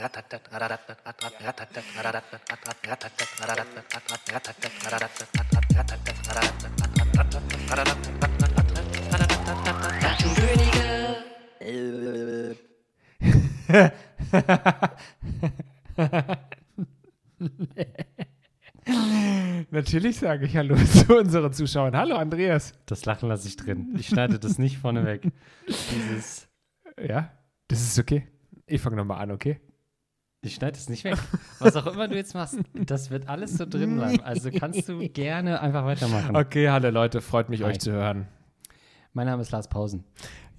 Natürlich sage ich Hallo zu unseren Zuschauern. Hallo Andreas. Das Lachen lasse ich drin. Ich schneide das nicht vorneweg. Dieses. Ja, das ist okay. Ich fange nochmal an, okay? Ich schneide es nicht weg. Was auch immer du jetzt machst, das wird alles so drin bleiben. Also kannst du gerne einfach weitermachen. Okay, hallo Leute, freut mich, Hi. euch zu hören. Mein Name ist Lars Pausen.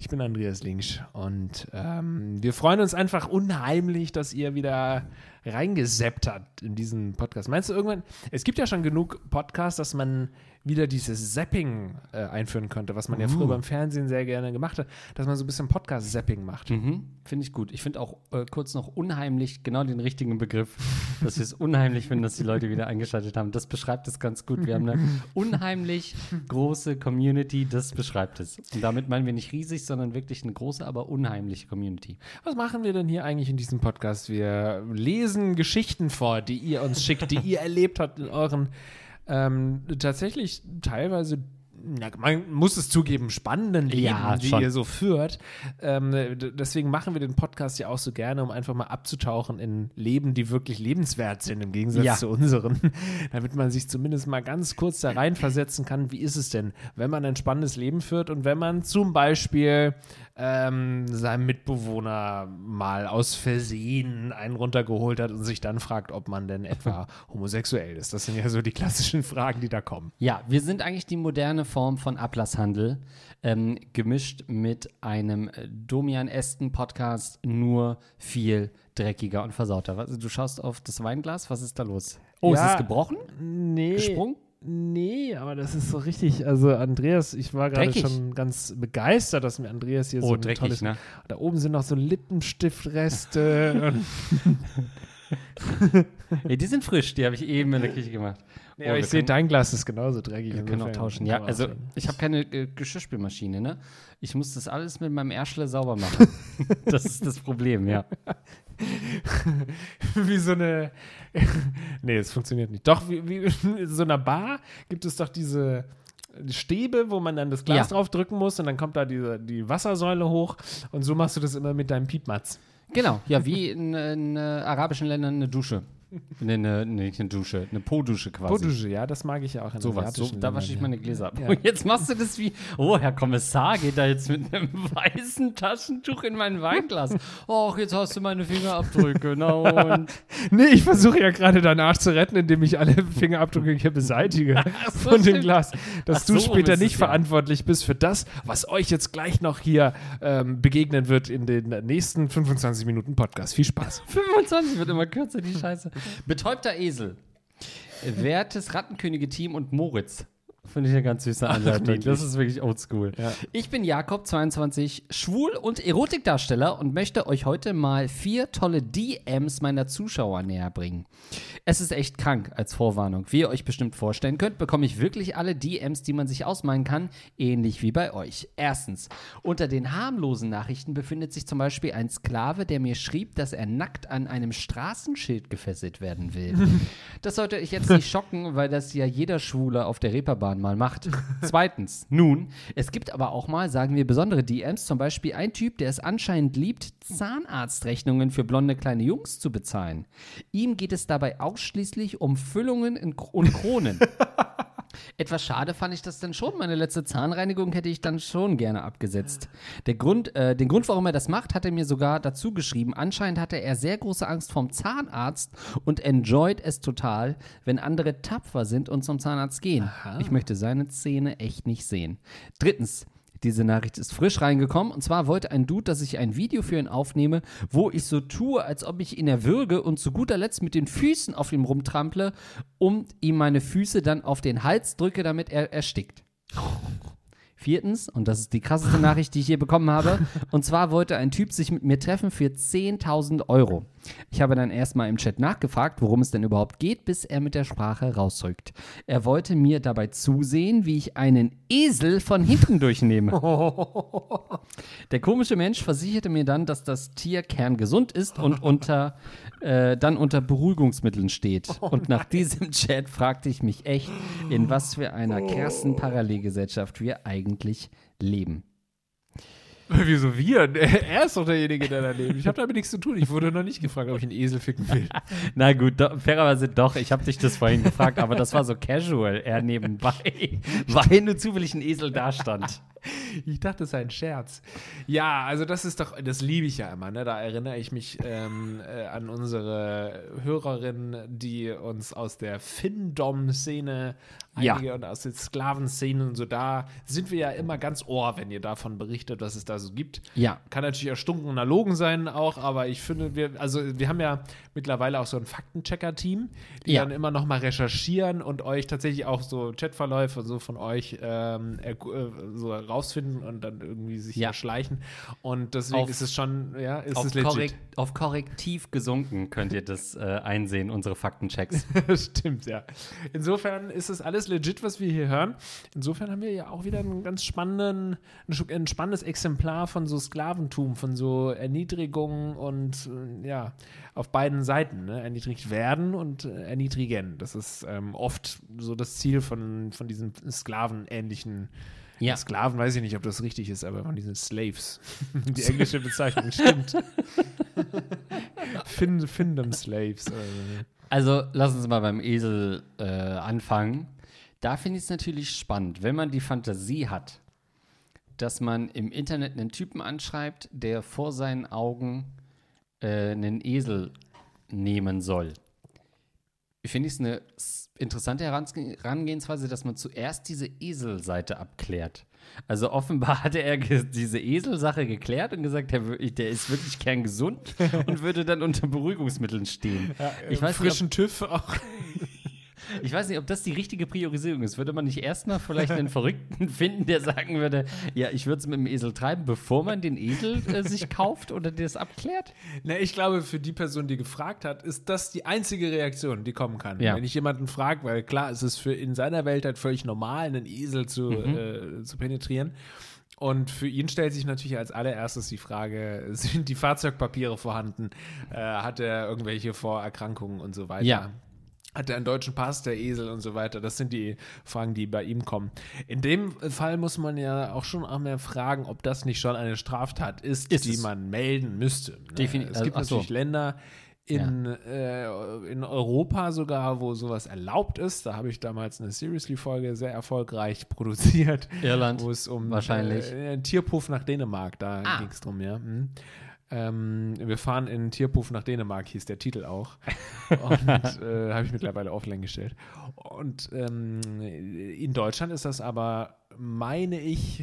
Ich bin Andreas Linksch und ähm, wir freuen uns einfach unheimlich, dass ihr wieder reingeseppt habt in diesen Podcast. Meinst du irgendwann, es gibt ja schon genug Podcasts, dass man wieder dieses Zapping äh, einführen könnte, was man ja früher Uh. beim Fernsehen sehr gerne gemacht hat, dass man so ein bisschen Podcast-Zapping macht. Mhm, Finde ich gut. Ich finde auch äh, kurz noch unheimlich, genau den richtigen Begriff, dass wir es unheimlich finden, dass die Leute wieder eingeschaltet haben. Das beschreibt es ganz gut. Wir haben eine unheimlich große Community, das beschreibt es. Und damit meinen wir nicht riesig, sondern wirklich eine große, aber unheimliche Community. Was machen wir denn hier eigentlich in diesem Podcast? Wir lesen Geschichten vor, die ihr uns schickt, die ihr erlebt habt in euren ähm, tatsächlich teilweise, na, man muss es zugeben, spannenden Leben, Ja, die ihr so führt. Ähm, deswegen machen wir den Podcast ja auch so gerne, um einfach mal abzutauchen in Leben, die wirklich lebenswert sind, im Gegensatz Ja. zu unseren, damit man sich zumindest mal ganz kurz da reinversetzen kann, wie ist es denn, wenn man ein spannendes Leben führt und wenn man zum Beispiel ähm, seinem Mitbewohner mal aus Versehen einen runtergeholt hat und sich dann fragt, ob man denn etwa homosexuell ist. Das sind ja so die klassischen Fragen, die da kommen. Ja, wir sind eigentlich die moderne Form von Ablasshandel, ähm, gemischt mit einem äh, Domian-esken Podcast, nur viel dreckiger und versauter. Was, du schaust auf das Weinglas, was ist da los? Oh, Ja, ist es gebrochen? Nee. Gesprungen? Nee, aber das ist so richtig. Also, Andreas, ich war gerade schon ganz begeistert, dass mir Andreas hier so Oh, ein dreckig, tolles. ne? Da oben sind noch so Lippenstiftreste. Ja, die sind frisch, die habe ich eben in der Küche gemacht. Nee, Oh, aber wir ich sehe, dein Glas ist genauso dreckig. Wir können auch tauschen. Ja, also ich habe keine äh, Geschirrspülmaschine, ne? Ich muss das alles mit meinem Erschle sauber machen. das ist das Problem, ja. wie so eine. nee, es funktioniert nicht. Doch, wie, wie in so einer Bar gibt es doch diese Stäbe, wo man dann das Glas Ja. drauf drücken muss und dann kommt da diese, die Wassersäule hoch und so machst du das immer mit deinem Piepmatz. Genau, ja, wie in, in äh, arabischen Ländern eine Dusche. Ne, ne, ne, nicht eine Dusche, eine Po-Dusche quasi. Podusche, ja, das mag ich ja auch in so, asiatischen da wasche ich meine Gläser ab. Ja. Und jetzt machst du das wie, oh, Herr Kommissar geht da jetzt mit einem weißen Taschentuch in mein Weinglas. Och, jetzt hast du meine Fingerabdrücke, na und? Nee, ich versuche ja gerade deinen Arsch zu retten, indem ich alle Fingerabdrücke hier beseitige so, von dem stimmt. Glas. Dass Ach du so, später nicht es ja. verantwortlich bist für das, was euch jetzt gleich noch hier ähm, begegnen wird in den nächsten 25 Minuten Podcast. Viel Spaß. 25 wird immer kürzer, die Scheiße. Betäubter Esel. Wertes Rattenkönige-Team und Moritz. Finde ich eine ganz süße Anleitung. Das ist wirklich oldschool. Ja. Ich bin Jakob, 22, schwul und Erotikdarsteller und möchte euch heute mal vier tolle DMs meiner Zuschauer näher bringen. Es ist echt krank als Vorwarnung. Wie ihr euch bestimmt vorstellen könnt, bekomme ich wirklich alle DMs, die man sich ausmalen kann, ähnlich wie bei euch. Erstens, unter den harmlosen Nachrichten befindet sich zum Beispiel ein Sklave, der mir schrieb, dass er nackt an einem Straßenschild gefesselt werden will. Das sollte euch jetzt nicht schocken, weil das ja jeder Schwule auf der Reeperbahn mal macht. Zweitens, nun, es gibt aber auch mal, sagen wir, besondere DMs, zum Beispiel ein Typ, der es anscheinend liebt, Zahnarztrechnungen für blonde kleine Jungs zu bezahlen. Ihm geht es dabei ausschließlich um Füllungen und Kronen. Etwas schade fand ich das dann schon. Meine letzte Zahnreinigung hätte ich dann schon gerne abgesetzt. Der Grund, äh, den Grund, warum er das macht, hat er mir sogar dazu geschrieben. Anscheinend hatte er sehr große Angst vom Zahnarzt und enjoyt es total, wenn andere tapfer sind und zum Zahnarzt gehen. Ich möchte seine Zähne echt nicht sehen. Drittens. Diese Nachricht ist frisch reingekommen. Und zwar wollte ein Dude, dass ich ein Video für ihn aufnehme, wo ich so tue, als ob ich ihn erwürge und zu guter Letzt mit den Füßen auf ihm rumtrample und ihm meine Füße dann auf den Hals drücke, damit er erstickt. Viertens, und das ist die krasseste Nachricht, die ich hier bekommen habe, und zwar wollte ein Typ sich mit mir treffen für 10.000 Euro. Ich habe dann erstmal im Chat nachgefragt, worum es denn überhaupt geht, bis er mit der Sprache rausrückt. Er wollte mir dabei zusehen, wie ich einen Esel von hinten durchnehme. Der komische Mensch versicherte mir dann, dass das Tier kerngesund ist und unter, äh, dann unter Beruhigungsmitteln steht. und nach diesem Chat fragte ich mich echt, in was für einer krassen Parallelgesellschaft wir eigentlich leben. Wieso wir? Er ist doch derjenige, der da lebt. Ich habe damit nichts zu tun. Ich wurde noch nicht gefragt, ob ich einen Esel ficken will. Na gut, do, fairerweise doch. Ich habe dich das vorhin gefragt, aber das war so casual. Er nebenbei, weil nur zufällig ein Esel da stand. Ich dachte, es sei ein Scherz. Ja, also das ist doch, das liebe ich ja immer. Ne? Da erinnere ich mich ähm, äh, an unsere Hörerin, die uns aus der Findom-Szene Ja. einige und aus den Sklavenszenen und so, da sind wir ja immer ganz ohr, wenn ihr davon berichtet, was es da so gibt. Ja. Kann natürlich erstunken Logen sein auch, aber ich finde, wir, also wir haben ja mittlerweile auch so ein Faktenchecker-Team, die Ja. dann immer noch mal recherchieren und euch tatsächlich auch so Chatverläufe so von euch ähm, äh, so rausfinden und dann irgendwie sich Ja. erschleichen. Und deswegen Auf- ist es schon, ja, ist Auf, es legit. korrekt, auf korrektiv gesunken könnt ihr das äh, einsehen, unsere Faktenchecks. Stimmt, ja. Insofern ist es alles legit, was wir hier hören. Insofern haben wir ja auch wieder einen ganz spannenden, ein, spannendes Exemplar von so Sklaventum, von so Erniedrigung und äh, ja, auf beiden Seiten. Ne? Erniedrigt werden und äh, erniedrigen. Das ist ähm, oft so das Ziel von, von diesen Sklavenähnlichen. Ja. Sklaven weiß ich nicht, ob das richtig ist, aber von diesen Slaves. Die englische Bezeichnung stimmt. Fin Findom Slaves. oder so. Also lass uns mal beim Esel äh, anfangen. Da finde ich es natürlich spannend, wenn man die Fantasie hat, dass man im Internet einen Typen anschreibt, der vor seinen Augen äh, einen Esel nehmen soll. Finde ich es eine interessante Herange- Herangehensweise, dass man zuerst diese Eselseite abklärt. Also offenbar hatte er diese Eselsache geklärt und gesagt, der, der ist wirklich kerngesund und würde dann unter Beruhigungsmitteln stehen. ich, weiß nicht, ob, frischen TÜV auch. Ich weiß nicht, ob das die richtige Priorisierung ist. Würde man nicht erstmal vielleicht einen Verrückten finden, der sagen würde, ja, ich würde es mit dem Esel treiben, bevor man den Esel äh, sich kauft oder das abklärt? Na, ich glaube, für die Person, die gefragt hat, ist das die einzige Reaktion, die kommen kann. Ja. Wenn ich jemanden frage, weil klar, es ist für in seiner Welt halt völlig normal, einen Esel zu, Mhm. äh, zu penetrieren. Und für ihn stellt sich natürlich als allererstes die Frage, sind die Fahrzeugpapiere vorhanden? Äh, hat er irgendwelche Vorerkrankungen und so weiter? Ja. Hat er einen deutschen Pass, der Esel und so weiter? Das sind die Fragen, die bei ihm kommen. In dem Fall muss man ja auch schon einmal fragen, ob das nicht schon eine Straftat ist, Ist die es. man melden müsste. Ne? Defini- es gibt ach so. natürlich Länder in, äh, in Europa sogar, wo sowas erlaubt ist. Da habe ich damals eine Seriously-Folge sehr erfolgreich produziert. Irland, Wo es um wahrscheinlich. Äh, einen Tierpuff nach Dänemark, da Ah. ging es drum, ja. Mhm. Ähm, wir fahren in Tierpuff nach Dänemark, hieß der Titel auch. Und äh, habe ich mittlerweile offline gestellt. Und ähm, in Deutschland ist das aber, meine ich,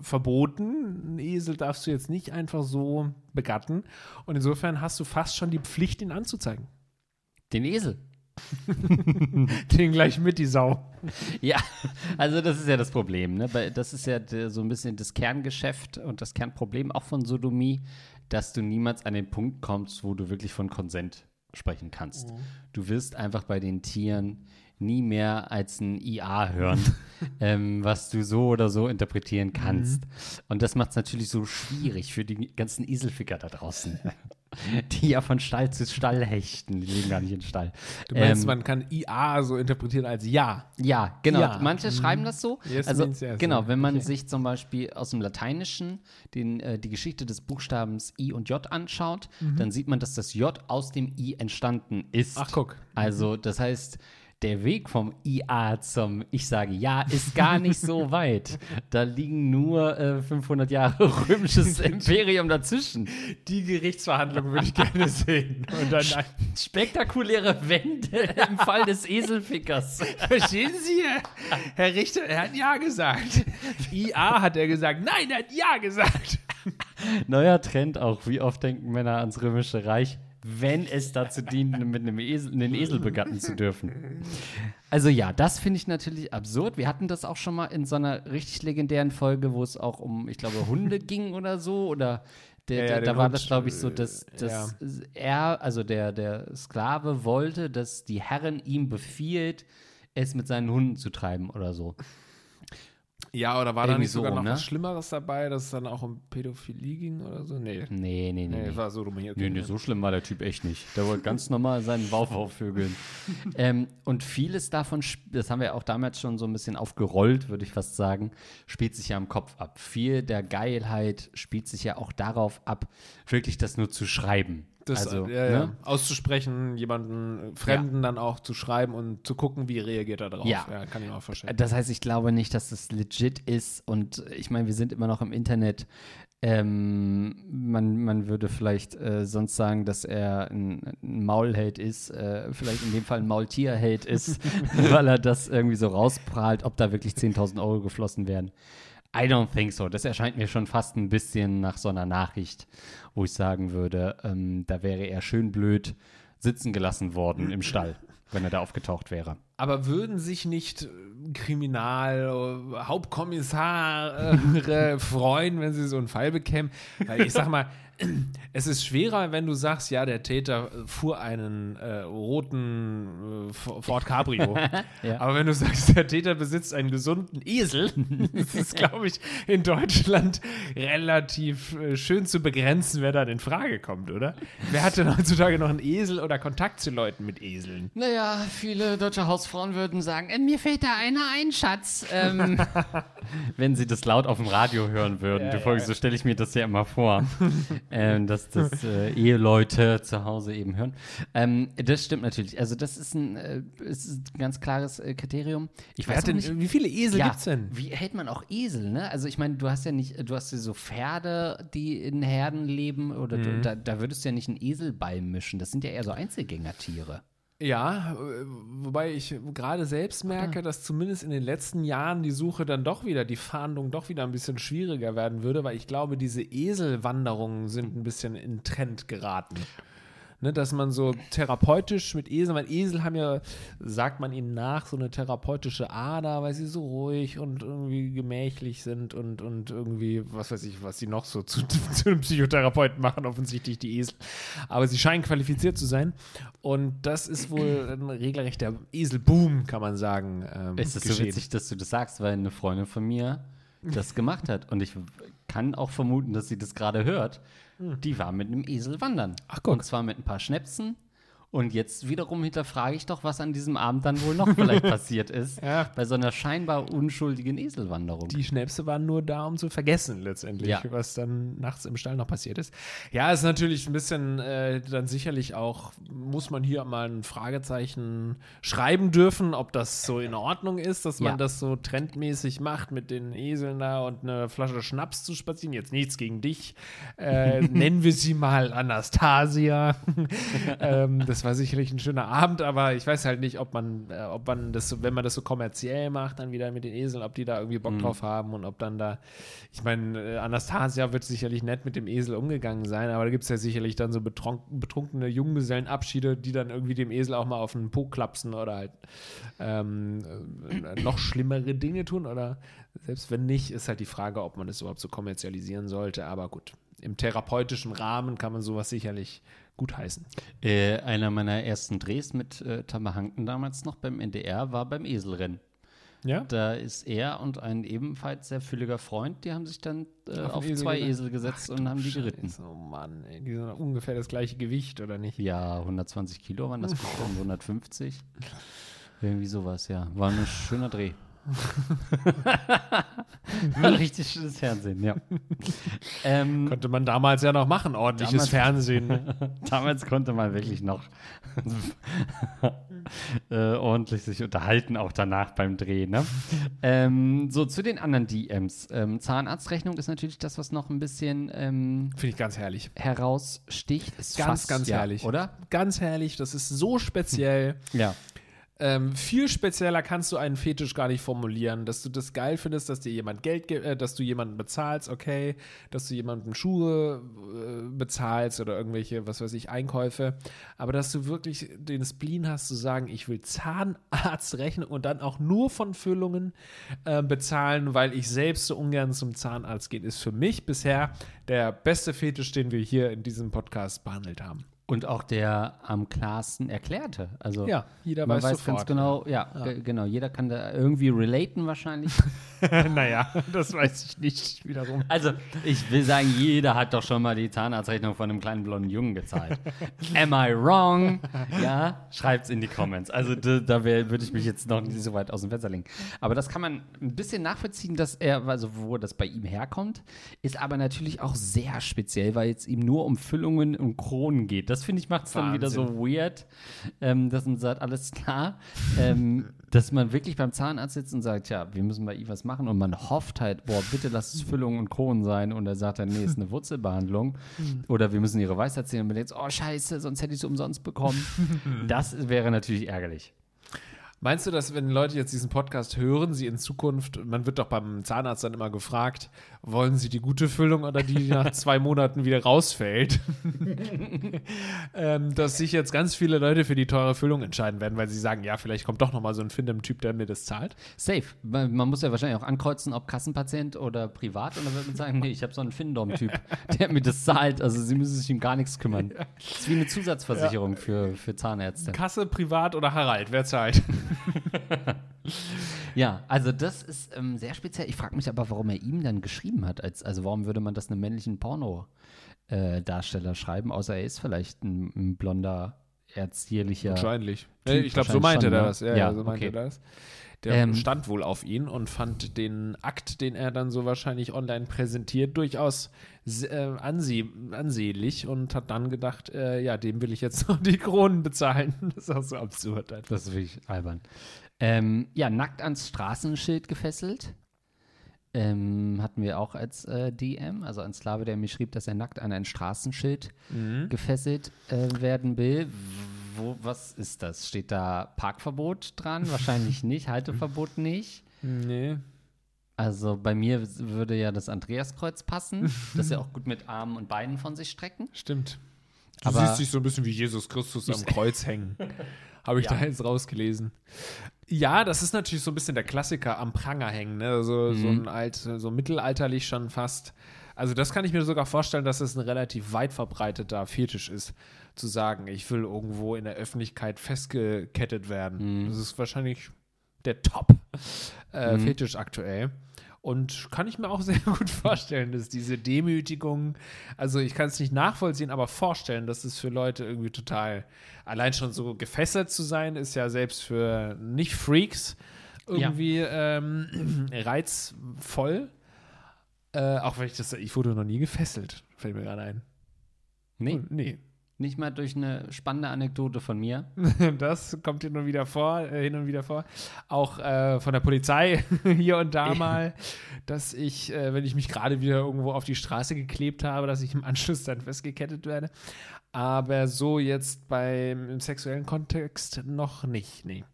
verboten. Einen Esel darfst du jetzt nicht einfach so begatten. Und insofern hast du fast schon die Pflicht, ihn anzuzeigen. Den Esel. Den gleich mit, die Sau. Ja, also das ist ja das Problem. Ne? Das ist ja so ein bisschen das Kerngeschäft und das Kernproblem auch von Sodomie, dass du niemals an den Punkt kommst, wo du wirklich von Konsent sprechen kannst. Du wirst einfach bei den Tieren nie mehr als ein IA hören, ähm, was du so oder so interpretieren kannst. Und das macht es natürlich so schwierig für die ganzen Eselficker da draußen, die ja von Stall zu Stall hechten. Die leben gar nicht in Stall. Du meinst, Ähm, man kann IA so interpretieren als Ja. ja, genau. Ja. Manche schreiben das so. Yes also, yes, genau, wenn man Okay. sich zum Beispiel aus dem Lateinischen den, äh, die Geschichte des Buchstabens I und J anschaut, dann sieht man, dass das J aus dem I entstanden ist. Mhm. Ach, guck. Also, das heißt, der Weg vom IA zum Ich sage Ja ist gar nicht so weit. Da liegen nur äh, 500 Jahre römisches Imperium dazwischen. Die Gerichtsverhandlung würde ich gerne sehen. Und dann Spektakuläre Wende im Fall des Eselfickers. Verstehen Sie, Herr Richter, er hat Ja gesagt. IA hat er gesagt. Nein, er hat Ja gesagt. Neuer Trend auch. Wie oft denken Männer ans Römische Reich, wenn es dazu dient, mit einem Esel, einen Esel begatten zu dürfen? Also ja, das finde ich natürlich absurd. Wir hatten das auch schon mal in so einer richtig legendären Folge, wo es auch um, ich glaube, Hunde ging oder so. Oder Der, Ja, der, da war Hund, das, glaube ich, so, äh, dass, dass ja. er, also der, der Sklave wollte, dass die Herrin ihm befiehlt, es mit seinen Hunden zu treiben oder so. Ja, oder war da nicht sogar so, noch ne? was Schlimmeres dabei, dass es dann auch um Pädophilie ging oder so? Nee. Nee, nee, nee. Nee, nee. war so rum hier. Nee, nee, so schlimm war der Typ echt nicht. Der wollte ganz normal seinen Waufau vögeln. ähm, und vieles davon, das haben wir auch damals schon so ein bisschen aufgerollt, würde ich fast sagen, spielt sich ja im Kopf ab. Viel der Geilheit spielt sich ja auch darauf ab, wirklich das nur zu schreiben. Das, also, ja, ja. ne? auszusprechen, jemanden äh, Fremden dann auch zu schreiben und zu gucken, wie reagiert er darauf. Ja. kann ich mir auch verstehen. Das heißt, ich glaube nicht, dass das legit ist. Und ich meine, wir sind immer noch im Internet. Ähm, man, man würde vielleicht äh, sonst sagen, dass er ein, ein Maulheld ist, äh, vielleicht in dem Fall ein Maultierheld ist, weil er das irgendwie so rausprahlt, ob da wirklich 10.000 Euro geflossen werden. I don't think so. Das erscheint mir schon fast ein bisschen nach so einer Nachricht, wo ich sagen würde, ähm, da wäre er schön blöd sitzen gelassen worden im Stall, wenn er da aufgetaucht wäre. Aber würden sich nicht äh, Kriminal, äh, Hauptkommissare freuen, wenn sie so einen Fall bekämen? Weil ich sag mal, es ist schwerer, wenn du sagst, ja, der Täter äh, fuhr einen äh, roten äh, Ford Cabrio. Ja. Aber wenn du sagst, der Täter besitzt einen gesunden Esel, das ist, glaube ich, in Deutschland relativ äh, schön zu begrenzen, wer da in Frage kommt, oder? Wer hat denn heutzutage noch einen Esel oder Kontakt zu Leuten mit Eseln? Naja, viele deutsche Hausfrauen würden sagen, "Äh, mir fällt da einer ein, Schatz. Ähm, wenn sie das laut auf dem Radio hören würden. Ja, du ja, folgst, so stelle ich mir das ja immer vor, ähm, dass das äh, Eheleute zu Hause eben hören. Ähm, das stimmt natürlich. Also das ist ein, äh, es ist ein ganz klares äh, Kriterium. Ich weiß denn, nicht, wie viele Esel ja, gibt's denn? Wie hält man auch Esel, ne? Also ich meine, du hast ja nicht, du hast ja so Pferde, die in Herden leben, oder Mhm. du, da, da würdest du ja nicht einen Esel beimischen. Das sind ja eher so Einzelgängertiere. Ja, äh, wobei ich gerade selbst merke, dass zumindest in den letzten Jahren die Suche dann doch wieder, die Fahndung doch wieder ein bisschen schwieriger werden würde, weil ich glaube, diese Eselwanderungen sind ein bisschen in Trend geraten. Ne, dass man so therapeutisch mit Eseln, weil Esel haben ja, sagt man ihnen nach, so eine therapeutische Ader, weil sie so ruhig und irgendwie gemächlich sind und, und irgendwie, was weiß ich, was sie noch so zu, zu einem Psychotherapeuten machen, offensichtlich die Esel. Aber sie scheinen qualifiziert zu sein. Und das ist wohl ein regelrechter Eselboom, kann man sagen. Ähm, Es ist so geschehen. witzig, dass du das sagst, weil eine Freundin von mir das gemacht hat. Und ich kann auch vermuten, dass sie das gerade hört. Die war mit einem Esel wandern. Ach, guck. Und zwar mit ein paar Schnäpsen. Und jetzt wiederum hinterfrage ich doch, was an diesem Abend dann wohl noch vielleicht passiert ist. Ja. Bei so einer scheinbar unschuldigen Eselwanderung. Die Schnäpse waren nur da, um zu vergessen letztendlich, Ja. was dann nachts im Stall noch passiert ist. Ja, ist natürlich ein bisschen äh, dann sicherlich auch, muss man hier mal ein Fragezeichen schreiben dürfen, ob das so in Ordnung ist, dass man Ja. das so trendmäßig macht, mit den Eseln da und eine Flasche Schnaps zu spazieren. Jetzt nichts gegen dich. Äh, nennen wir sie mal Anastasia. ähm, das war sicherlich ein schöner Abend, aber ich weiß halt nicht, ob man, äh, ob man das, so, wenn man das so kommerziell macht, dann wieder mit den Eseln, ob die da irgendwie Bock drauf haben und ob dann da, ich meine, äh, Anastasia wird sicherlich nett mit dem Esel umgegangen sein, aber da gibt es ja sicherlich dann so betronk betrunkene Junggesellenabschiede, die dann irgendwie dem Esel auch mal auf den Po klapsen oder halt ähm, äh, noch schlimmere Dinge tun oder selbst wenn nicht, ist halt die Frage, ob man es überhaupt so kommerzialisieren sollte, aber gut. Im therapeutischen Rahmen kann man sowas sicherlich gut heißen. Äh, einer meiner ersten Drehs mit äh, Hanken damals noch beim NDR war beim Eselrennen. Ja? Da ist er und ein ebenfalls sehr fülliger Freund, die haben sich dann äh, Auf auf, Esel zwei gesetzt? Esel gesetzt und haben die geritten. Scheiße, Oh Mann, ey, die sind ungefähr das gleiche Gewicht, oder nicht? Ja, 120 Kilo waren das bestimmt, 150. Irgendwie sowas, ja. War ein schöner Dreh. Richtig schönes Fernsehen, ja. ähm, Konnte man damals ja noch machen, ordentliches Damals- Fernsehen. damals konnte man wirklich noch äh, ordentlich sich unterhalten, auch danach beim Dreh. Ne? ähm, so, zu den anderen DMs. Ähm, Zahnarztrechnung ist natürlich das, was noch ein bisschen ähm, Finde ich ganz herrlich. heraussticht. Ist Ganz, fast, ganz ja, herrlich. Oder? Ganz herrlich, das ist so speziell. Ja. Ähm, viel spezieller kannst du einen Fetisch gar nicht formulieren, dass du das geil findest, dass dir jemand Geld gibt, äh, dass du jemanden bezahlst, okay, dass du jemandem Schuhe äh, bezahlst oder irgendwelche, was weiß ich, Einkäufe, aber dass du wirklich den Spleen hast zu sagen, ich will Zahnarztrechnung und dann auch nur von Füllungen äh, bezahlen, weil ich selbst so ungern zum Zahnarzt gehe, ist für mich bisher der beste Fetisch, den wir hier in diesem Podcast behandelt haben. Und auch der am klarsten erklärte. Also Ja, jeder man weiß weiß sofort. ganz genau, ja, ge- genau, jeder kann da irgendwie relaten wahrscheinlich. naja, das weiß ich nicht wiederum. Also, ich will sagen, jeder hat doch schon mal die Zahnarztrechnung von einem kleinen blonden Jungen gezahlt. Am I wrong? Ja, schreibt's in die Comments. Also, da, da würde ich mich jetzt noch nicht so weit aus dem Fenster legen. Aber das kann man ein bisschen nachvollziehen, dass er, also wo das bei ihm herkommt, ist aber natürlich auch sehr speziell, weil es ihm nur um Füllungen und Kronen geht. Das finde ich macht es dann wieder so weird, ähm, dass man sagt, alles klar, ähm, dass man wirklich beim Zahnarzt sitzt und sagt, ja, wir müssen bei ihm was machen. Und man hofft halt, boah, bitte lass es Füllungen und Kronen sein. Und er sagt dann, nee, ist eine Wurzelbehandlung. Oder wir müssen ihre Weisheit sehen und man denkt, oh scheiße, sonst hätte ich es umsonst bekommen. das wäre natürlich ärgerlich. Meinst du, dass wenn Leute jetzt diesen Podcast hören, sie in Zukunft, man wird doch beim Zahnarzt dann immer gefragt, wollen sie die gute Füllung oder die, die nach zwei Monaten wieder rausfällt? ähm, dass sich jetzt ganz viele Leute für die teure Füllung entscheiden werden, weil sie sagen, ja, vielleicht kommt doch noch mal so ein Findem-Typ, der mir das zahlt. Safe. Man muss ja wahrscheinlich auch ankreuzen, ob Kassenpatient oder privat. Und dann wird man sagen, nee, ich habe so einen Findom-Typ, der mir das zahlt. Also sie müssen sich um gar nichts kümmern. Das ist wie eine Zusatzversicherung für, für Zahnärzte. Kasse, privat oder Harald, wer zahlt? Ja, also das ist ähm, sehr speziell. Ich frage mich aber, warum er ihm dann geschrieben hat. Als, also warum würde man das einem männlichen Porno-Darsteller schreiben, außer er ist vielleicht ein, ein blonder, erzierlicher. Wahrscheinlich. Typ ich glaube, so meinte er ne? das. Ja, Ja, ja so meinte okay. er das. Der Ähm, stand wohl auf ihn und fand den Akt, den er dann so wahrscheinlich online präsentiert, durchaus äh, anseh ansehlich und hat dann gedacht, äh, ja, dem will ich jetzt noch die Kronen bezahlen. Das ist auch so absurd einfach. Das ist wirklich albern. Ähm, ja, nackt ans Straßenschild gefesselt. Ähm, hatten wir auch als äh, DM, also ein Slave, der mir schrieb, dass er nackt an ein Straßenschild gefesselt äh, werden will. Wo, was ist das? Steht da Parkverbot dran? Wahrscheinlich nicht. Halteverbot nicht. Nee. Also bei mir würde ja das Andreaskreuz passen, das ja auch gut mit Armen und Beinen von sich strecken. Stimmt. Du Aber- siehst dich so ein bisschen wie Jesus Christus am Kreuz hängen. Habe ich Ja. da jetzt rausgelesen. Ja, das ist natürlich so ein bisschen der Klassiker am Pranger hängen, ne? So, so Mhm. ein alt, so mittelalterlich schon fast. Also das kann ich mir sogar vorstellen, dass es ein relativ weit verbreiteter Fetisch ist, zu sagen, ich will irgendwo in der Öffentlichkeit festgekettet werden. Mhm. Das ist wahrscheinlich der Top-Fetisch aktuell. Und kann ich mir auch sehr gut vorstellen, dass diese Demütigung, also ich kann es nicht nachvollziehen, aber vorstellen, dass es für Leute irgendwie total, allein schon so gefesselt zu sein, ist ja selbst für Nicht-Freaks irgendwie ähm, reizvoll. Äh, auch wenn ich das, ich wurde noch nie gefesselt, fällt mir gerade ein. Nee, Nee. Nicht mal durch eine spannende Anekdote von mir. Das kommt hin und wieder vor, äh, hin und wieder vor. Auch äh, von der Polizei hier und da mal, dass ich, äh, wenn ich mich gerade wieder irgendwo auf die Straße geklebt habe, dass ich im Anschluss dann festgekettet werde. Aber so jetzt beim im sexuellen Kontext noch nicht, nee.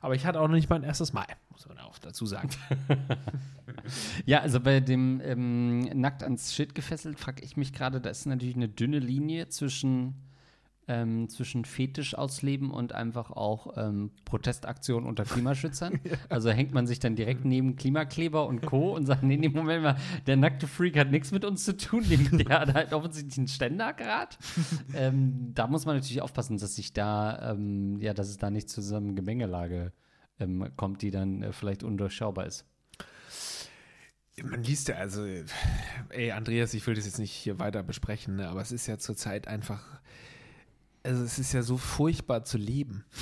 Aber ich hatte auch noch nicht mein erstes Mal, muss man auch dazu sagen. Ja, also bei dem ähm, nackt ans Schild gefesselt, frage ich mich gerade, da ist natürlich eine dünne Linie zwischen, ähm, zwischen Fetisch ausleben und einfach auch ähm, Protestaktion unter Klimaschützern. Also hängt man sich dann direkt neben Klimakleber und Co. und sagt, nee, nee, Moment mal, der nackte Freak hat nichts mit uns zu tun, der hat halt offensichtlich einen Ständer gerade. ähm, da muss man natürlich aufpassen, dass sich da, ähm, ja, dass es da nicht zu so einer Gemengelage ähm, kommt, die dann äh, vielleicht undurchschaubar ist. Man liest ja, also, ey, Andreas, ich will das jetzt nicht hier weiter besprechen, ne, aber es ist ja zurzeit einfach, also es ist ja so furchtbar zu leben.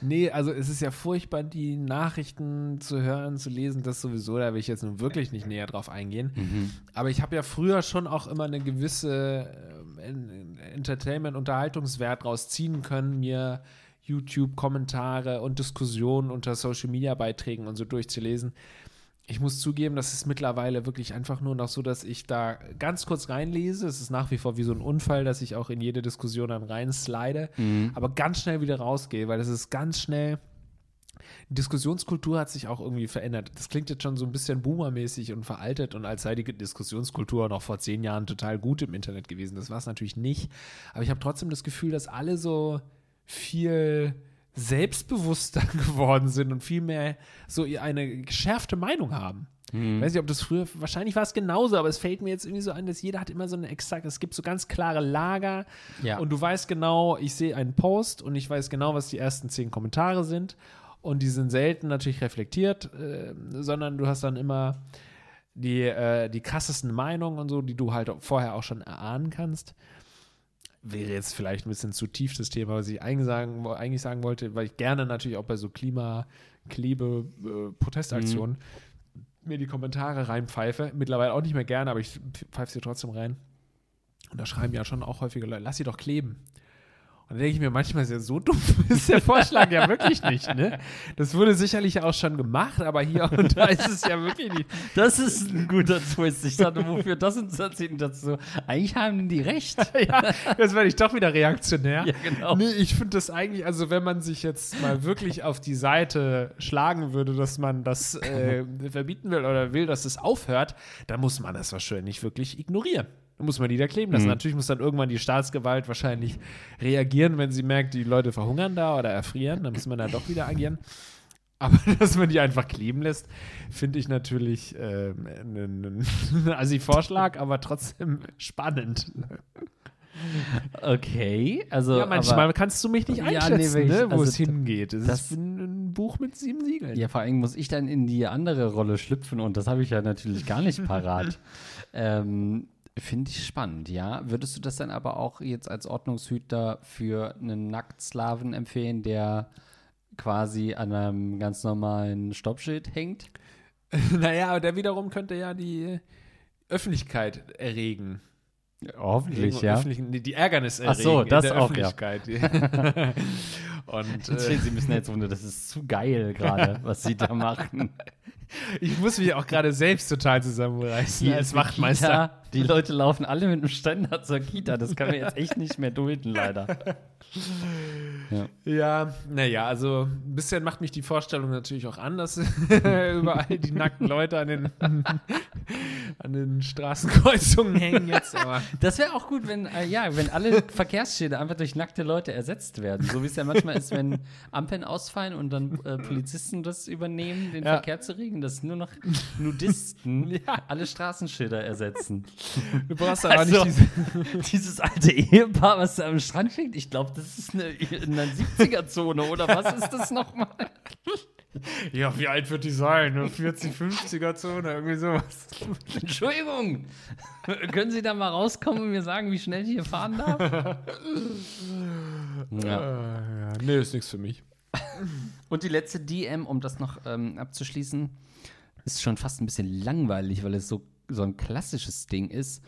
nee, also es ist ja furchtbar, die Nachrichten zu hören, zu lesen, das sowieso, da will ich jetzt nun wirklich nicht näher drauf eingehen. Aber ich habe ja früher schon auch immer eine gewisse ähm, En- Entertainment, Unterhaltungswert draus ziehen können, mir YouTube-Kommentare und Diskussionen unter Social-Media-Beiträgen und so durchzulesen. Ich muss zugeben, das ist mittlerweile wirklich einfach nur noch so, dass ich da ganz kurz reinlese. Es ist nach wie vor wie so ein Unfall, dass ich auch in jede Diskussion dann reinslide, aber ganz schnell wieder rausgehe, weil das ist ganz schnell. Die Diskussionskultur hat sich auch irgendwie verändert. Das klingt jetzt schon so ein bisschen boomermäßig und veraltet und als sei die Diskussionskultur noch vor zehn Jahren total gut im Internet gewesen. Das war es natürlich nicht. Aber ich habe trotzdem das Gefühl, dass alle so viel selbstbewusster geworden sind und viel mehr so eine geschärfte Meinung haben. Ich weiß nicht, ob das früher, wahrscheinlich war es genauso, aber es fällt mir jetzt irgendwie so ein, dass jeder hat immer so eine exakt, es gibt so ganz klare Lager Ja. und du weißt genau, ich sehe einen Post und ich weiß genau, was die ersten zehn Kommentare sind und die sind selten natürlich reflektiert, äh, sondern du hast dann immer die, äh, die krassesten Meinungen und so, die du halt vorher auch schon erahnen kannst. Wäre jetzt vielleicht ein bisschen zu tief das Thema, was ich eigentlich sagen, eigentlich sagen wollte, weil ich gerne natürlich auch bei so Klima-Klebe-Protestaktionen mir die Kommentare reinpfeife. Mittlerweile auch nicht mehr gerne, aber ich pfeife sie trotzdem rein. Und da schreiben ja schon auch häufige Leute, lass sie doch kleben. Und da denke ich mir, manchmal ist ja so dumm, ist der Vorschlag ja wirklich nicht, ne? Das wurde sicherlich auch schon gemacht, aber hier und da ist es ja wirklich nicht. Das ist ein guter Twist. Ich dachte, wofür das und das und das so. Eigentlich haben die recht. ja, jetzt werde ich doch wieder reaktionär. Ja, genau. Nee, ich finde das eigentlich, also wenn man sich jetzt mal wirklich auf die Seite schlagen würde, dass man das äh, verbieten will oder will, dass es aufhört, dann muss man das wahrscheinlich wirklich ignorieren. Muss man die da kleben lassen. Natürlich muss dann irgendwann die Staatsgewalt wahrscheinlich reagieren, wenn sie merkt, die Leute verhungern da oder erfrieren. Dann muss man da doch wieder agieren. Aber dass man die einfach kleben lässt, finde ich natürlich ähm, einen also Vorschlag, aber trotzdem spannend. Okay, also. Ja, manchmal aber, kannst du mich nicht Ja, nee, einschätzen, ne, wo also es hingeht. Es das- ist ein, ein Buch mit sieben Siegeln. ja, vor allem muss ich dann in die andere Rolle schlüpfen und das habe ich ja natürlich gar nicht parat. ähm, Finde ich spannend, ja. Würdest du das dann aber auch jetzt als Ordnungshüter für einen Nacktslaven empfehlen, der quasi an einem ganz normalen Stoppschild hängt? Naja, aber der wiederum könnte ja die Öffentlichkeit erregen. Hoffentlich, ja. die Ärgernis Ach erregen. so, in das auch, ja. Öffentlichkeit. Und äh, Sie müssen jetzt wundern, das ist zu geil gerade, was sie da machen. Ich muss mich auch gerade selbst total zusammenreißen Hier als Wachtmeister. Kita, die Leute laufen alle mit einem Ständer zur Kita. Das können wir jetzt echt nicht mehr dulden, leider. Ja, naja, also ein bisschen macht mich die Vorstellung natürlich auch an, dass überall die nackten Leute an den, an den Straßenkreuzungen hängen jetzt. Aber Das wäre auch gut, wenn, äh, ja, wenn alle Verkehrsschilder einfach durch nackte Leute ersetzt werden. So wie es ja manchmal ist, wenn Ampeln ausfallen und dann äh, Polizisten das übernehmen, den Ja. Verkehr zu regeln, dass nur noch Nudisten alle Straßenschilder ersetzen. du brauchst aber Also, nicht diese. Dieses alte Ehepaar, was da am Strand fängt, ich glaube, das ist eine, eine 70er-Zone oder was ist das nochmal? Ja, wie alt wird die sein? Eine 40, 50er Zone, irgendwie sowas. Entschuldigung, können Sie da mal rauskommen und mir sagen, wie schnell ich hier fahren darf? ja. Äh, ja, nee, ist nichts für mich. Und die letzte DM, um das noch ähm, abzuschließen, ist schon fast ein bisschen langweilig, weil es so, so ein klassisches Ding ist.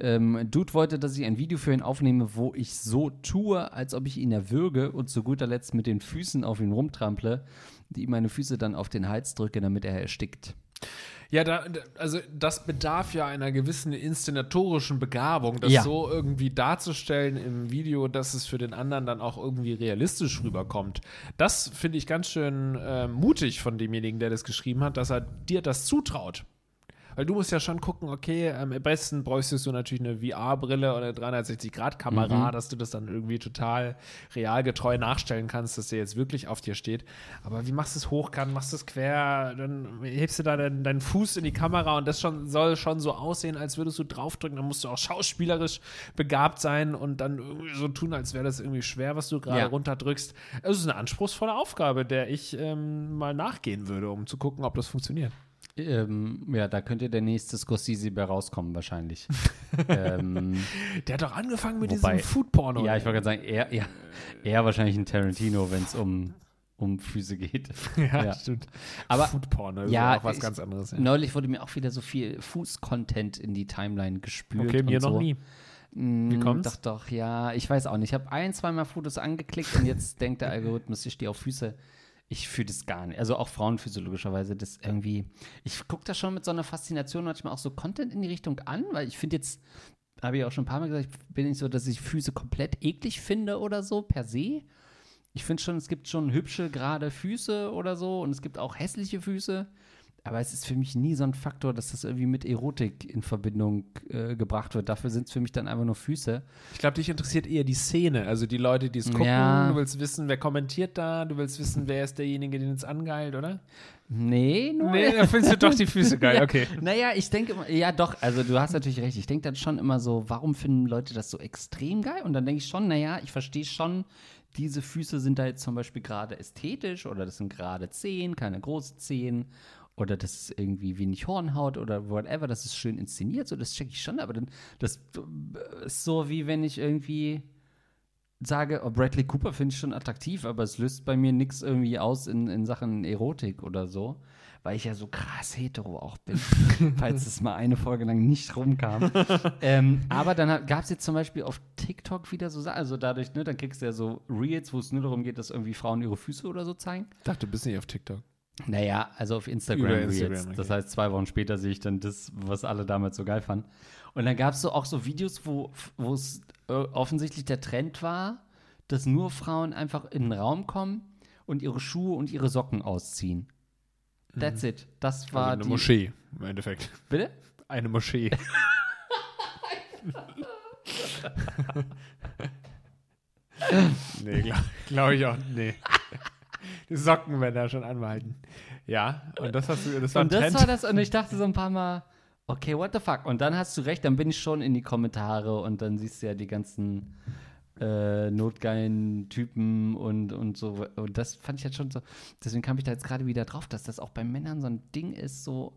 Ähm, Dude wollte, dass ich ein Video für ihn aufnehme, wo ich so tue, als ob ich ihn erwürge und zu guter Letzt mit den Füßen auf ihn rumtrample, die ihm meine Füße dann auf den Hals drücke, damit er erstickt. Ja, da- also das bedarf ja einer gewissen inszenatorischen Begabung, das Ja. so irgendwie darzustellen im Video, dass es für den anderen dann auch irgendwie realistisch rüberkommt. Das finde ich ganz schön äh, mutig von demjenigen, der das geschrieben hat, dass er dir das zutraut. Weil du musst ja schon gucken, okay, ähm, am besten bräuchtest du natürlich eine VR-Brille oder eine 360-Grad-Kamera, dass du das dann irgendwie total realgetreu nachstellen kannst, dass der jetzt wirklich auf dir steht. Aber wie machst du es hochkant, machst du es quer, dann hebst du da deinen, deinen Fuß in die Kamera und das schon, soll schon so aussehen, als würdest du draufdrücken. Dann musst du auch schauspielerisch begabt sein und dann irgendwie so tun, als wäre das irgendwie schwer, was du gerade Ja. runterdrückst. Es ist eine anspruchsvolle Aufgabe, der ich ähm, mal nachgehen würde, um zu gucken, ob das funktioniert. Ähm, ja, da könnte der nächste Scorsese bei rauskommen, wahrscheinlich. ähm, Der hat doch angefangen mit Wobei- diesem Food-Porno. ja, ich wollte gerade sagen, eher, eher, eher wahrscheinlich ein Tarantino, wenn es um, um Füße geht. ja, ja. stimmt. Aber Food-Porno ist ja, auch was ich- ganz anderes. Ja. Neulich wurde mir auch wieder so viel Fuß-Content in die Timeline gespült. Okay, mir und so. noch nie. Wie kommt's? Doch, doch, ja. Ich weiß auch nicht. Ich habe ein, zweimal Fotos angeklickt und jetzt denkt der Algorithmus, ich stehe auf Füße. Ich fühle das gar nicht. Also auch Frauenfüße logischerweise. Das irgendwie. Ich gucke da schon mit so einer Faszination manchmal auch so Content in die Richtung an, weil ich finde jetzt, habe ich auch schon ein paar Mal gesagt, ich bin nicht so, dass ich Füße komplett eklig finde oder so, per se. Ich finde schon, es gibt schon hübsche, gerade Füße oder so und es gibt auch hässliche Füße. Aber es ist für mich nie so ein Faktor, dass das irgendwie mit Erotik in Verbindung äh, gebracht wird. Dafür sind es für mich dann einfach nur Füße. Ich glaube, dich interessiert eher die Szene, also die Leute, die es gucken. Ja. Du willst wissen, wer kommentiert da, du willst wissen, wer ist derjenige, den es angeilt, oder? Nee, nur. Nee, da findest du doch die Füße geil, okay. Naja, ich denke immer, ja doch, also du hast natürlich recht. Ich denke dann schon immer so, warum finden Leute das so extrem geil? Und dann denke ich schon, naja, ich verstehe schon, diese Füße sind da jetzt zum Beispiel gerade ästhetisch oder das sind gerade Zehen, keine großen Zehen. Oder das ist irgendwie wenig Hornhaut oder whatever, das ist schön inszeniert, so das checke ich schon, aber dann, das äh, ist so wie wenn ich irgendwie sage, oh, Bradley Cooper finde ich schon attraktiv, aber es löst bei mir nichts irgendwie aus in, in Sachen Erotik oder so, weil ich ja so krass hetero auch bin, falls es mal eine Folge lang nicht rumkam. ähm, aber dann gab es jetzt zum Beispiel auf TikTok wieder so, also dadurch, ne, dann kriegst du ja so Reels, wo es nur darum geht, dass irgendwie Frauen ihre Füße oder so zeigen. Ich dachte, du bist nicht auf TikTok. Naja, also auf Instagram, Über Reels. Instagram, okay. Das heißt, zwei Wochen später sehe ich dann das, was alle damals so geil fanden. Und dann gab es so auch so Videos, wo es äh, offensichtlich der Trend war, dass nur Frauen einfach in den Raum kommen und ihre Schuhe und ihre Socken ausziehen. That's it. Das war also eine die. Moschee, im Endeffekt. Bitte? Eine Moschee. nee, glaube glaub ich auch. Nee. Die Socken werden da schon anbehalten. Ja, und das hast du, das war Und das Trend. war das, und ich dachte so ein paar Mal, okay, what the fuck? Und dann hast du recht, dann bin ich schon in die Kommentare und dann siehst du ja die ganzen äh, notgeilen Typen und, und so. Und das fand ich jetzt schon so. Deswegen kam ich da jetzt gerade wieder drauf, dass das auch bei Männern so ein Ding ist, so,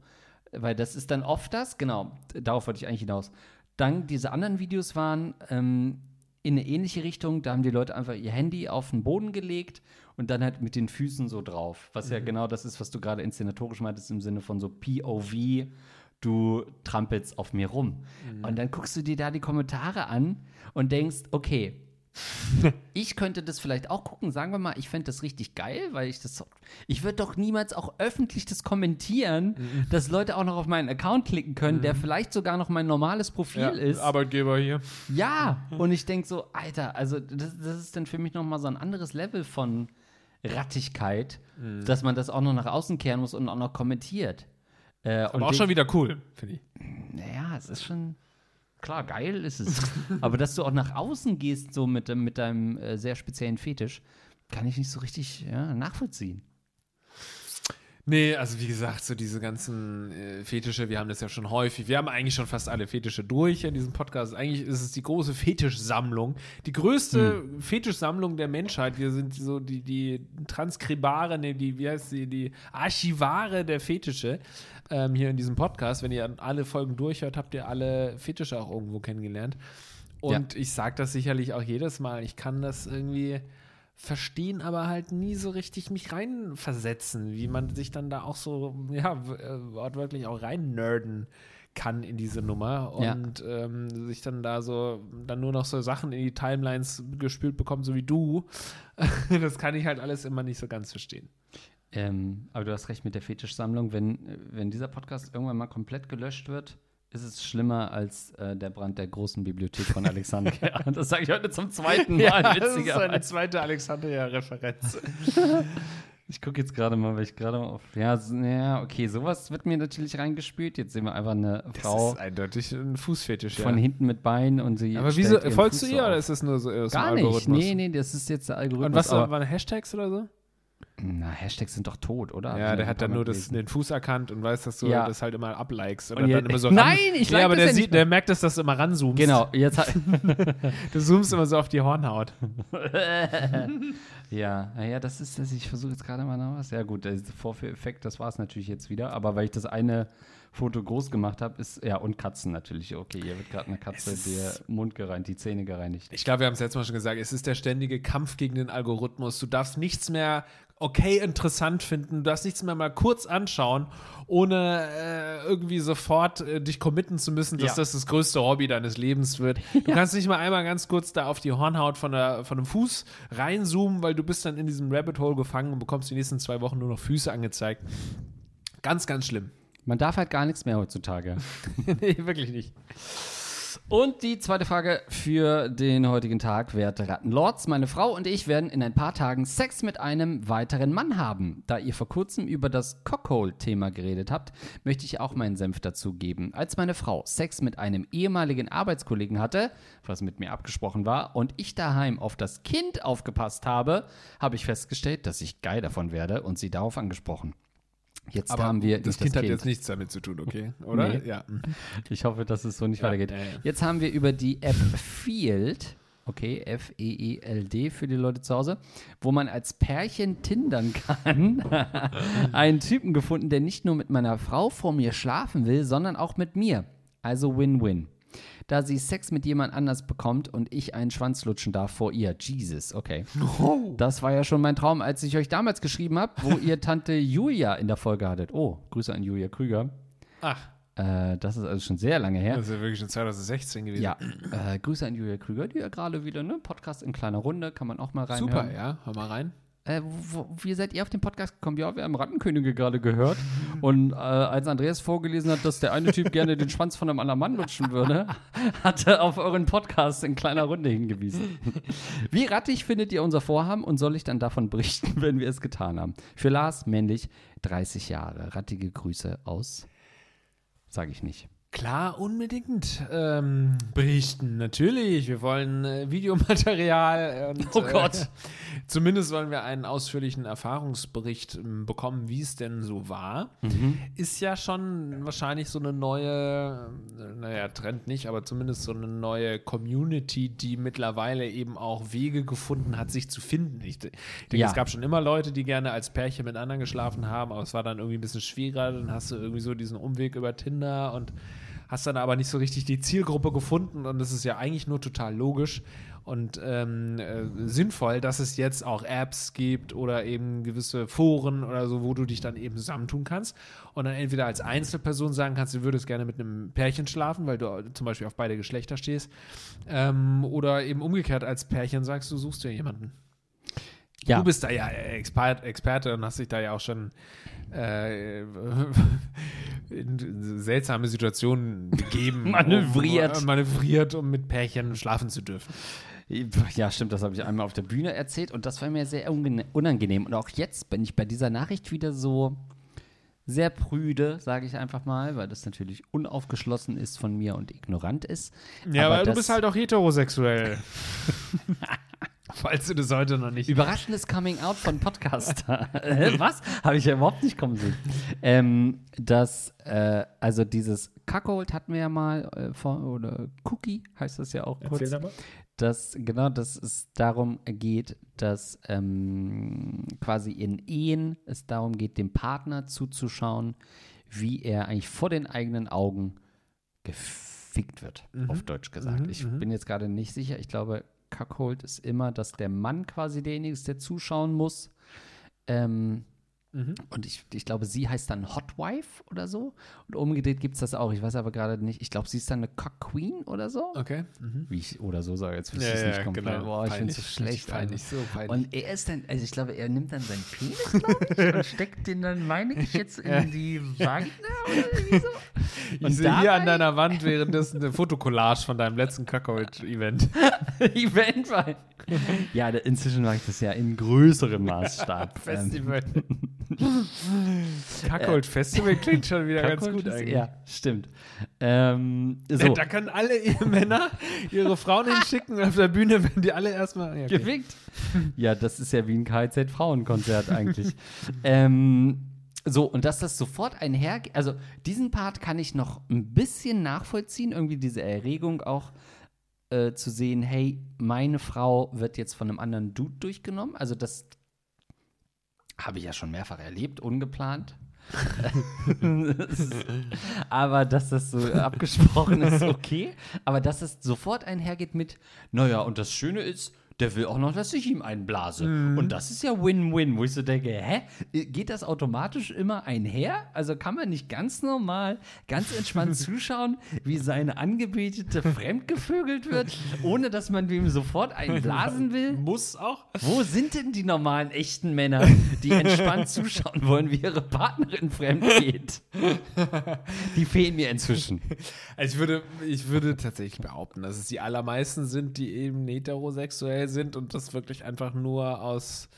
weil das ist dann oft das, genau, darauf wollte ich eigentlich hinaus. Dann diese anderen Videos waren ähm, in eine ähnliche Richtung, da haben die Leute einfach ihr Handy auf den Boden gelegt und dann halt mit den Füßen so drauf. Was ja genau das ist, was du gerade inszenatorisch meintest, im Sinne von so POV, du trampelst auf mir rum. Und dann guckst du dir da die Kommentare an und denkst, okay, ich könnte das vielleicht auch gucken. Sagen wir mal, ich fände das richtig geil, weil ich das. Ich würde doch niemals auch öffentlich das kommentieren, dass Leute auch noch auf meinen Account klicken können, der vielleicht sogar noch mein normales Profil ja, ist. Arbeitgeber hier. Ja, und ich denke so, Alter, also das, das ist dann für mich nochmal so ein anderes Level von Rattigkeit, dass man das auch noch nach außen kehren muss und auch noch kommentiert. Äh, und Aber auch den- schon wieder cool, finde ich. naja, es ist schon. Klar, geil ist es. Aber dass du auch nach außen gehst, so mit, mit deinem äh, sehr speziellen Fetisch, kann ich nicht so richtig ja, nachvollziehen. Nee, also wie gesagt, so diese ganzen äh, Fetische, wir haben das ja schon häufig. Wir haben eigentlich schon fast alle Fetische durch in diesem Podcast. Eigentlich ist es die große Fetischsammlung. Die größte Fetischsammlung der Menschheit. Wir sind so die, die Transkribare, nee, die, wie heißt sie, die Archivare der Fetische ähm, hier in diesem Podcast. Wenn ihr alle Folgen durchhört, habt ihr alle Fetische auch irgendwo kennengelernt. Und ich sage das sicherlich auch jedes Mal. Ich kann das irgendwie verstehen, aber halt nie so richtig mich reinversetzen, wie man sich dann da auch so, ja, äh, wortwörtlich auch rein nerden kann in diese Nummer Ja. und ähm, sich dann da so, dann nur noch so Sachen in die Timelines gespült bekommt, so wie du. das kann ich halt alles immer nicht so ganz verstehen. Ähm, aber du hast recht mit der Fetischsammlung. Wenn, wenn dieser Podcast irgendwann mal komplett gelöscht wird, ist es schlimmer als äh, der Brand der großen Bibliothek von Alexandria. das sage ich heute zum zweiten Mal, das ist eine zweite Alexandria-Referenz. Ich gucke jetzt gerade mal, weil ich gerade mal auf. Ja, ja, okay, sowas wird mir natürlich reingespült. Jetzt sehen wir einfach eine Frau Das ist eindeutig ein Fußfetisch, von ja. hinten mit Beinen und sie. Aber wieso, folgst du Fuß ihr so oder auf. ist das nur so aus dem Gar nicht. Algorithmus? Nee, nee, das ist jetzt der Algorithmus. Und was aber, waren Hashtags oder so? Na, Hashtags sind doch tot, oder? Ja, der hat dann nur das, den Fuß erkannt und weiß, dass du Ja. das halt immer ablikest. Und, Und dann immer so Nein, ran- ich like aber das der, ja sieht, der merkt, dass du immer ranzoomst. Genau, jetzt hat. Du zoomst immer so auf die Hornhaut. ja, naja, das ist das. Ich versuche jetzt gerade mal noch was. Ja, gut, der Vorführeffekt, das war es natürlich jetzt wieder. Aber weil ich das eine Foto groß gemacht habe, ist. Ja, und Katzen natürlich. Okay, hier wird gerade eine Katze der Mund gereinigt, die Zähne gereinigt. Ich glaube, wir haben es letztes Mal schon gesagt, es ist der ständige Kampf gegen den Algorithmus. Du darfst nichts mehr okay interessant finden, du darfst nichts mehr mal kurz anschauen, ohne äh, irgendwie sofort äh, dich committen zu müssen, dass Ja. das das größte Hobby deines Lebens wird. Du kannst nicht mal einmal ganz kurz da auf die Hornhaut von, der, von einem Fuß reinzoomen, weil du bist dann in diesem Rabbit Hole gefangen und bekommst die nächsten zwei Wochen nur noch Füße angezeigt. Ganz, ganz schlimm. Man darf halt gar nichts mehr heutzutage. nee, wirklich nicht. Und die zweite Frage für den heutigen Tag, werte Rattenlords. Meine Frau und ich werden in ein paar Tagen Sex mit einem weiteren Mann haben. Da ihr vor kurzem über das Cockhole-Thema geredet habt, möchte ich auch meinen Senf dazu geben. Als meine Frau Sex mit einem ehemaligen Arbeitskollegen hatte, was mit mir abgesprochen war, und ich daheim auf das Kind aufgepasst habe, habe ich festgestellt, dass ich geil davon werde und sie darauf angesprochen. Jetzt Aber haben wir das Kind hat jetzt nichts damit zu tun, okay? Oder? Nee. Ja. Ich hoffe, dass es so nicht Ja, weitergeht. ja. Jetzt haben wir über die App Field, okay, F-E-E-L-D für die Leute zu Hause, wo man als Pärchen tindern kann, einen Typen gefunden, der nicht nur mit meiner Frau vor mir schlafen will, sondern auch mit mir. Also Win-Win. Da sie Sex mit jemand anders bekommt und ich einen Schwanz lutschen darf vor ihr. Jesus, okay. Das war ja schon mein Traum, als ich euch damals geschrieben habe, wo ihr Tante Julia in der Folge hattet. Oh, Grüße an Julia Krüger. Ach, Äh, das ist also schon sehr lange her. das ist ja wirklich schon 2016 gewesen. Ja, äh, Grüße an Julia Krüger, die ja gerade wieder, ne? Podcast in kleiner Runde, kann man auch mal reinhören. Super, ja. Hör mal rein. Äh, wo, wie seid ihr auf den Podcast gekommen? Ja, wir haben Rattenkönige gerade gehört. Und äh, als Andreas vorgelesen hat, dass der eine Typ gerne den Schwanz von einem anderen Mann lutschen würde, hat er auf euren Podcast in kleiner Runde hingewiesen. Wie rattig findet ihr unser Vorhaben und soll ich dann davon berichten, wenn wir es getan haben? Für Lars, männlich, 30 Jahre. Rattige Grüße aus, sage ich nicht. Klar, unbedingt ähm, berichten. Natürlich, wir wollen äh, Videomaterial. Und, Oh Gott. Äh, zumindest wollen wir einen ausführlichen Erfahrungsbericht ähm, bekommen, wie es denn so war. Ist ja schon wahrscheinlich so eine neue, äh, naja, Trend nicht, aber zumindest so eine neue Community, die mittlerweile eben auch Wege gefunden hat, sich zu finden. Ich, de- ich denke, Ja. es gab schon immer Leute, die gerne als Pärchen mit anderen geschlafen haben, aber es war dann irgendwie ein bisschen schwieriger. Dann hast du irgendwie so diesen Umweg über Tinder und hast dann aber nicht so richtig die Zielgruppe gefunden und das ist ja eigentlich nur total logisch und ähm, äh, sinnvoll, dass es jetzt auch Apps gibt oder eben gewisse Foren oder so, wo du dich dann eben zusammentun kannst und dann entweder als Einzelperson sagen kannst, du würdest gerne mit einem Pärchen schlafen, weil du zum Beispiel auf beide Geschlechter stehst ähm, oder eben umgekehrt als Pärchen sagst, du suchst dir jemanden. Ja. Du bist da ja Expert, Experte und hast dich da ja auch schon äh, in seltsame Situationen begeben. Manövriert. Um, manövriert, um mit Pärchen schlafen zu dürfen. Ja, stimmt, das habe ich einmal auf der Bühne erzählt und das war mir sehr unangenehm. Und auch jetzt bin ich bei dieser Nachricht wieder so sehr prüde, sage ich einfach mal, weil das natürlich unaufgeschlossen ist von mir und ignorant ist. Ja, aber, du das- bist halt auch heterosexuell. Falls du das heute noch nicht. Überraschendes Coming Out von Podcaster. Was? Habe ich ja überhaupt nicht kommen sehen. Ähm, das, äh, also dieses Cuckold hatten wir ja mal, äh, vor, oder Cookie heißt das ja auch kurz. mal. dass genau, dass es darum geht, dass ähm, quasi in Ehen es darum geht, dem Partner zuzuschauen, wie er eigentlich vor den eigenen Augen gefickt wird, auf Deutsch gesagt. Mhm, ich mhm. bin jetzt gerade nicht sicher. Ich glaube, Cuckold ist immer, dass der Mann quasi derjenige ist, der zuschauen muss. Ähm, Mhm. und ich, ich glaube, sie heißt dann Hot Wife oder so. Und umgedreht gibt es das auch. Ich weiß aber gerade nicht. Ich glaube, sie ist dann eine Cock Queen oder so. Okay. Mhm. Wie ich oder so sage, jetzt wüsste Ja, ich es ja, nicht komplett. genau. Boah, ich finde es so Peinlich. schlecht. Peinlich, so peinlich. Und er ist dann, also ich glaube, er nimmt dann seinen Penis, ich, und steckt den dann, meine ich, jetzt in die Vagina oder irgendwie so. Ich Und sehe hier an deiner Wand währenddessen eine Fotokollage von deinem letzten Cuckold-Event. Event, weil. Ja, inzwischen mache ich das ja in größerem Maßstab. Ähm, Cuckold Festival klingt schon wieder ganz gut eigentlich. Ja, stimmt. Ähm, so. Da können alle Männer ihre Frauen hinschicken und auf der Bühne werden die alle erstmal ja, okay. Gefickt. Ja, das ist ja wie ein KZ-Frauenkonzert eigentlich. ähm, so, und dass das sofort einhergeht, also diesen Part kann ich noch ein bisschen nachvollziehen, irgendwie diese Erregung auch äh, zu sehen, hey, meine Frau wird jetzt von einem anderen Dude durchgenommen. Also das habe ich ja schon mehrfach erlebt, ungeplant. Aber dass das so abgesprochen ist, okay. Aber dass es sofort einhergeht mit, naja, und das Schöne ist, der will auch noch, dass ich ihm einblase. Mhm. Und das ist ja Win-Win, wo ich so denke, hä? Geht das automatisch immer einher? Also kann man nicht ganz normal, ganz entspannt zuschauen, wie seine Angebetete fremdgevögelt wird, ohne dass man ihm sofort einblasen will? Muss auch. Wo sind denn die normalen, echten Männer, die entspannt zuschauen wollen, wie ihre Partnerin fremd geht? Die fehlen mir inzwischen. Also ich würde, ich würde tatsächlich behaupten, dass es die allermeisten sind, die eben heterosexuell sind und das wirklich einfach nur aus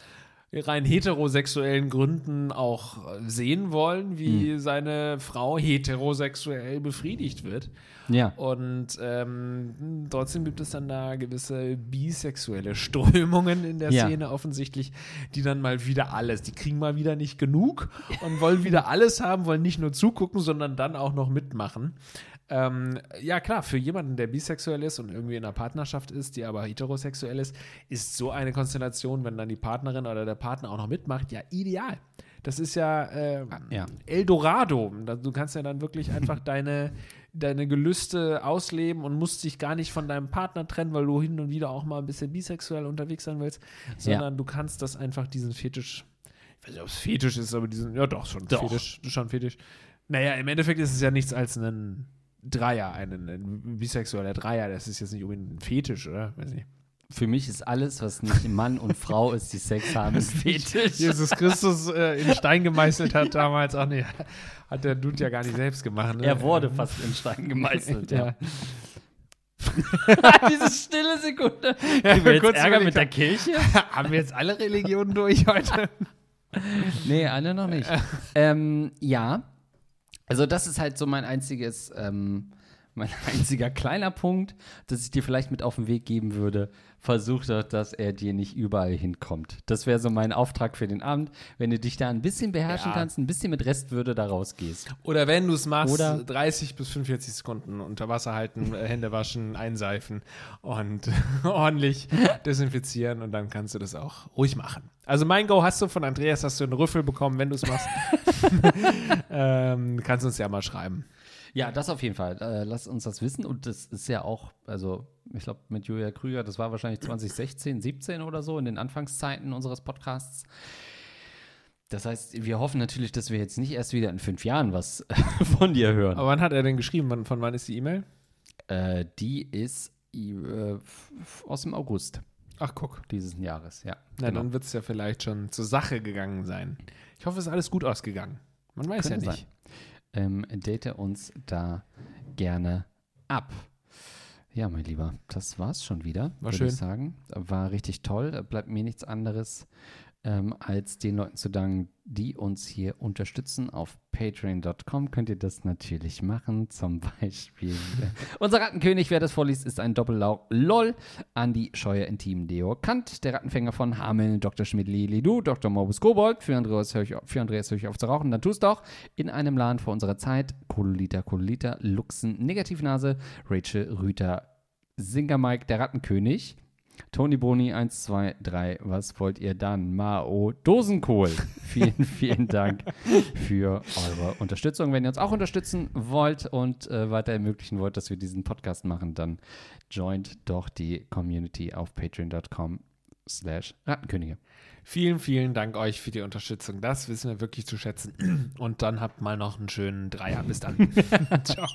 rein heterosexuellen Gründen auch sehen wollen, wie seine Frau heterosexuell befriedigt wird. Ja. Und ähm, trotzdem gibt es dann da gewisse bisexuelle Strömungen in der Ja. Szene offensichtlich, die dann mal wieder alles, die kriegen mal wieder nicht genug und wollen wieder alles haben, wollen nicht nur zugucken, sondern dann auch noch mitmachen. Ähm, ja, klar, für jemanden, der bisexuell ist und irgendwie in einer Partnerschaft ist, die aber heterosexuell ist, ist so eine Konstellation, wenn dann die Partnerin oder der Partner auch noch mitmacht, ja ideal. Das ist ja, äh, Ja. Eldorado. Du kannst ja dann wirklich einfach deine, deine Gelüste ausleben und musst dich gar nicht von deinem Partner trennen, weil du hin und wieder auch mal ein bisschen bisexuell unterwegs sein willst, sondern du kannst das einfach diesen Fetisch, ich weiß nicht, ob es Fetisch ist, aber diesen, ja doch, schon Doch. Fetisch, schon Fetisch. Naja, im Endeffekt ist es ja nichts als ein Dreier, ein, ein bisexueller Dreier, das ist jetzt nicht unbedingt ein Fetisch, oder? Weiß nicht. Für mich ist alles, was nicht Mann und Frau ist, die Sex haben, ist Fetisch. Jesus Christus äh, in Stein gemeißelt hat damals, ach nee, hat der Dude ja gar nicht selbst gemacht. Ne? Er wurde fast in Stein gemeißelt, ja. ja. Diese stille Sekunde. Kriegen wir jetzt kurz Ärger mit der Kirche? Haben wir jetzt alle Religionen durch heute? Nee, alle noch nicht. ähm, ja. Also, das ist halt so mein einziges, ähm, mein einziger kleiner Punkt, dass ich dir vielleicht mit auf den Weg geben würde. Versuch doch, dass er dir nicht überall hinkommt. Das wäre so mein Auftrag für den Abend. Wenn du dich da ein bisschen beherrschen Ja. kannst, ein bisschen mit Restwürde da rausgehst. Oder wenn du es machst, Oder- 30 bis 45 Sekunden unter Wasser halten, äh, Hände waschen, einseifen und ordentlich desinfizieren und dann kannst du das auch ruhig machen. Also mein Go hast du von Andreas, hast du einen Rüffel bekommen, wenn du es machst. ähm, kannst du uns ja mal schreiben. Ja, das auf jeden Fall. Äh, lass uns das wissen. Und das ist ja auch, also ich glaube, mit Julia Krüger, das war wahrscheinlich 2016, 17 oder so, in den Anfangszeiten unseres Podcasts. Das heißt, wir hoffen natürlich, dass wir jetzt nicht erst wieder in fünf Jahren was von dir hören. Aber wann hat er denn geschrieben? Wann, von wann ist die E-Mail? Äh, die ist äh, aus dem August Ach, guck. dieses Jahres, ja. Na, genau. dann wird es ja vielleicht schon zur Sache gegangen sein. Ich hoffe, es ist alles gut ausgegangen. Man weiß Könnte ja nicht. ähm, date uns da gerne ab. Ja, mein Lieber, das war's schon wieder, War würde schön. ich sagen. War richtig toll. Bleibt mir nichts anderes, ähm, als den Leuten zu danken, die uns hier unterstützen. Auf patreon.com könnt ihr das natürlich machen. Zum Beispiel äh, unser Rattenkönig, wer das vorliest, ist ein Doppellau LOL. Andi Scheuer Intim Deo Kant, der Rattenfänger von Hameln, Dr. Schmidt Lili Du, Dr. Morbus Kobold. Für Andreas höre ich, für Andreas höre ich auf zu rauchen. Dann tust doch in einem Laden vor unserer Zeit. Kololita, Kololita, Luxen, Negativnase, Rachel Rüter, Singer Mike, der Rattenkönig. Tony Boni 1, 2, 3, was wollt ihr dann? Mao Dosenkohl. Vielen, vielen Dank für eure Unterstützung. Wenn ihr uns auch unterstützen wollt und äh, weiter ermöglichen wollt, dass wir diesen Podcast machen, dann joint doch die Community auf patreon.com slash Rattenkönige. Vielen, vielen Dank euch für die Unterstützung. Das wissen wir wirklich zu schätzen. Und dann habt mal noch einen schönen Dreier. Bis dann. Ciao.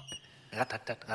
Rattenkönig.